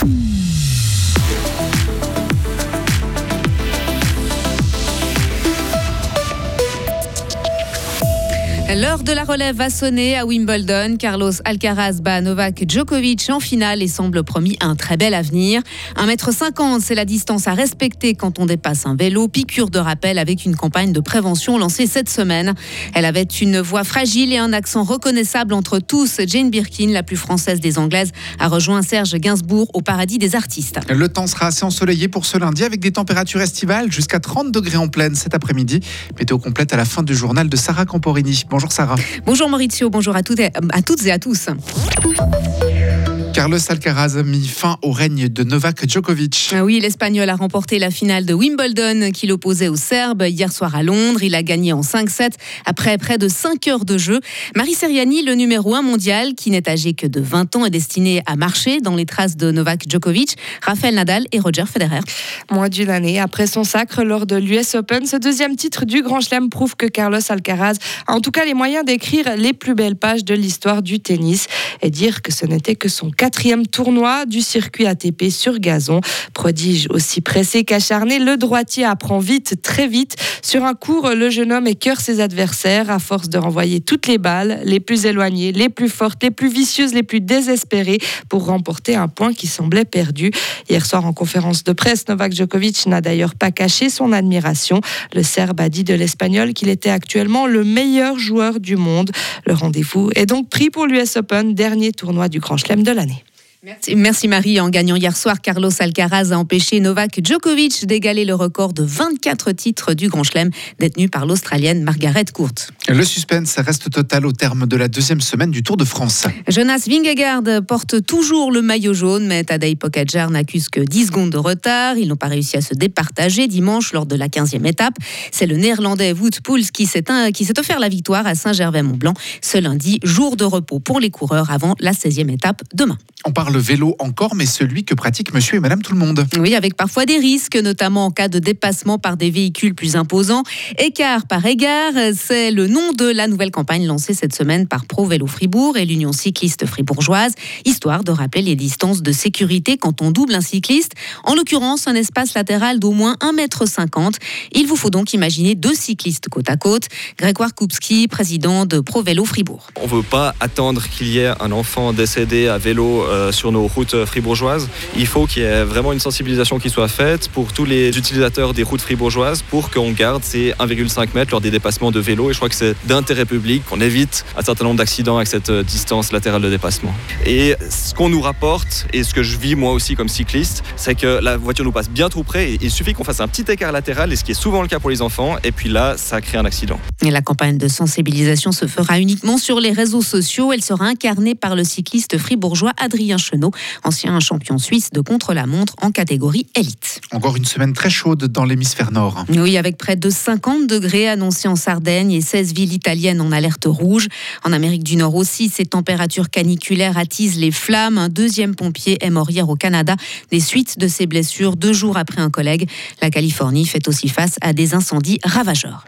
Mm-hmm. L'heure de la relève va sonner à Wimbledon. Carlos Alcaraz bat Novak Djokovic en finale et semble promis un très bel avenir. 1m50, c'est la distance à respecter quand on dépasse un vélo. Piqûre de rappel avec une campagne de prévention lancée cette semaine. Elle avait une voix fragile et un accent reconnaissable entre tous. Jane Birkin, la plus française des Anglaises, a rejoint Serge Gainsbourg au paradis des artistes. Le temps sera assez ensoleillé pour ce lundi avec des températures estivales jusqu'à 30 degrés en pleine cet après-midi. Météo complète à la fin du journal de Sarah Camporini. Sarah. Bonjour Maurizio, bonjour à, toutes et à tous. Carlos Alcaraz a mis fin au règne de Novak Djokovic. Ah oui, l'Espagnol a remporté la finale de Wimbledon qui l'opposait au Serbe hier soir à Londres. Il a gagné en 5-7 après près de 5 heures de jeu. Marie Seriani, le numéro 1 mondial, qui n'est âgé que de 20 ans, est destiné à marcher dans les traces de Novak Djokovic, Rafael Nadal et Roger Federer. Moins d'une année après son sacre lors de l'US Open, ce deuxième titre du Grand Chelem prouve que Carlos Alcaraz a en tout cas les moyens d'écrire les plus belles pages de l'histoire du tennis et dire que ce n'était que son quatrième tournoi du circuit ATP sur gazon. Prodige aussi pressé qu'acharné, le droitier apprend vite, très vite. Sur un cours, le jeune homme écœure ses adversaires à force de renvoyer toutes les balles, les plus éloignées, les plus fortes, les plus vicieuses, les plus désespérées, pour remporter un point qui semblait perdu. Hier soir, en conférence de presse, Novak Djokovic n'a d'ailleurs pas caché son admiration. Le Serbe a dit de l'Espagnol qu'il était actuellement le meilleur joueur du monde. Le rendez-vous est donc pris pour l'US Open, dernier tournoi du Grand Chelem de l'année. Merci. Marie. En gagnant hier soir, Carlos Alcaraz a empêché Novak Djokovic d'égaler le record de 24 titres du Grand Chelem détenu par l'Australienne Margaret Court. Le suspense reste total au terme de la deuxième semaine du Tour de France. Jonas Vingegaard porte toujours le maillot jaune, mais Tadej Pogacar n'accuse que 10 secondes de retard. Ils n'ont pas réussi à se départager dimanche lors de la 15e étape. C'est le néerlandais Wout Poels qui s'est offert la victoire à Saint-Gervais-Mont-Blanc ce lundi, jour de repos pour les coureurs avant la 16e étape demain. On parle le vélo encore, mais celui que pratique monsieur et madame tout le monde. Oui, avec parfois des risques, notamment en cas de dépassement par des véhicules plus imposants. Écart par égard, c'est le nom de la nouvelle campagne lancée cette semaine par Pro Vélo Fribourg et l'Union cycliste fribourgeoise, histoire de rappeler les distances de sécurité quand on double un cycliste, en l'occurrence un espace latéral d'au moins 1,50 m. Il vous faut donc imaginer deux cyclistes côte à côte. Grégoire Koupski, président de Pro Vélo Fribourg. On ne veut pas attendre qu'il y ait un enfant décédé à vélo euh, sur nos routes fribourgeoises. Il faut qu'il y ait vraiment une sensibilisation qui soit faite pour tous les utilisateurs des routes fribourgeoises pour qu'on garde ces 1,5 mètres lors des dépassements de vélo. Et je crois que c'est d'intérêt public qu'on évite un certain nombre d'accidents avec cette euh, distance latérale de dépassement. Et ce qu'on nous rapporte, et ce que je vis moi aussi comme cycliste, c'est que la voiture nous passe bien trop près. Et il suffit qu'on fasse un petit écart latéral, et ce qui est souvent le cas pour les enfants. Et puis là, ça crée un accident. Et la campagne de sensibilisation se fera uniquement sur les réseaux sociaux. Elle sera incarnée par le cycliste fribourgeois Adrien Chenot, ancien champion suisse de contre-la-montre en catégorie élite. Encore une semaine très chaude dans l'hémisphère nord. Oui, avec près de 50 degrés annoncés en Sardaigne et 16 villes italiennes en alerte rouge. En Amérique du Nord aussi, ces températures caniculaires attisent les flammes. Un deuxième pompier est mort hier au Canada des suites de ses blessures deux jours après un collègue. La Californie fait aussi face à des incendies ravageurs.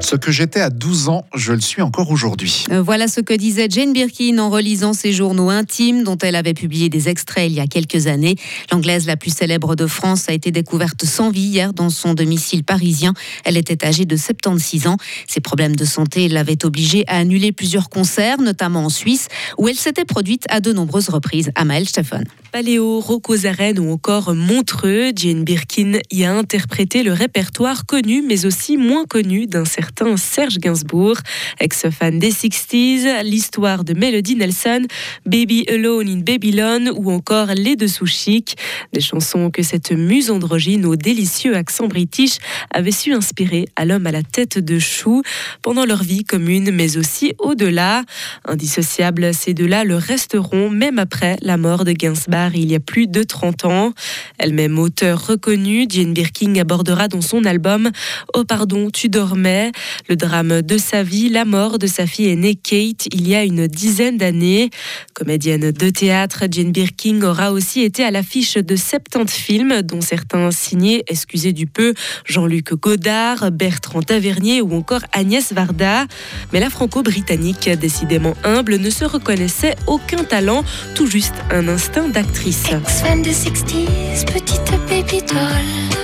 Ce que j'étais à 12 ans, je le suis encore aujourd'hui. Euh, voilà ce que disait Jane Birkin en relisant ses journaux intimes dont elle avait publié des extraits il y a quelques années. L'anglaise la plus célèbre de France a été découverte sans vie hier dans son domicile parisien. Elle était âgée de 76 ans. Ses problèmes de santé l'avaient obligée à annuler plusieurs concerts, notamment en Suisse, où elle s'était produite à de nombreuses reprises. Amael Stephan. Paléo, Rocosaren ou encore Montreux, Jane Birkin y a interprété le répertoire connu mais aussi moins connu d'un certain Serge Gainsbourg. Ex-fan des 60s, l'histoire de Melody Nelson, Baby Alone in Babylon ou encore Les Dessous Chic. Des chansons que cette muse androgyne au délicieux accent british avait su inspirer à l'homme à la tête de chou pendant leur vie commune mais aussi au-delà. Indissociables, ces deux-là le resteront même après la mort de Gainsbourg il y a plus de 30 ans. Elle-même auteur reconnue, Jane Birkin abordera dans son album Oh pardon, tu dormais, le drame de sa vie, la mort de sa fille aînée Kate il y a une dizaine d'années. Comédienne de théâtre, Jane Birkin aura aussi été à l'affiche de 70 films, dont certains signés, excusez du peu, Jean-Luc Godard, Bertrand Tavernier ou encore Agnès Varda. Mais la franco-britannique, décidément humble, ne se reconnaissait aucun talent, tout juste un instinct d'acteur actrice. Ex-fan de 60s, petite baby doll.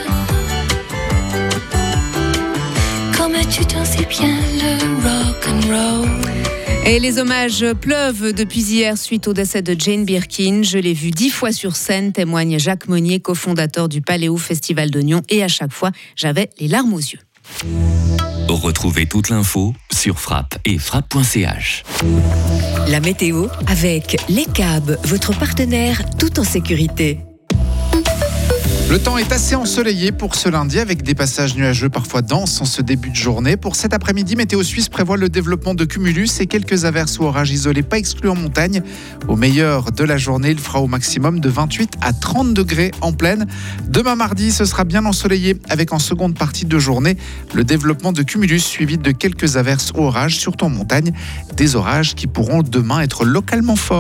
Comme tu t'en sais bien, le rock and roll? Et les hommages pleuvent depuis hier suite au décès de Jane Birkin. Je l'ai vu dix fois sur scène, témoigne Jacques Monnier, cofondateur du Paléo Festival de Nyon. Et à chaque fois, j'avais les larmes aux yeux. Retrouvez toute l'info sur frappe et frappe.ch. La météo avec Les Cabs, votre partenaire tout en sécurité. Le temps est assez ensoleillé pour ce lundi avec des passages nuageux parfois denses en ce début de journée. Pour cet après-midi, Météo Suisse prévoit le développement de cumulus et quelques averses ou orages isolés pas exclus en montagne. Au meilleur de la journée, il fera au maximum de 28 à 30 degrés en pleine. Demain mardi, ce sera bien ensoleillé avec en seconde partie de journée le développement de cumulus suivi de quelques averses ou orages, surtout en montagne. Des orages qui pourront demain être localement forts.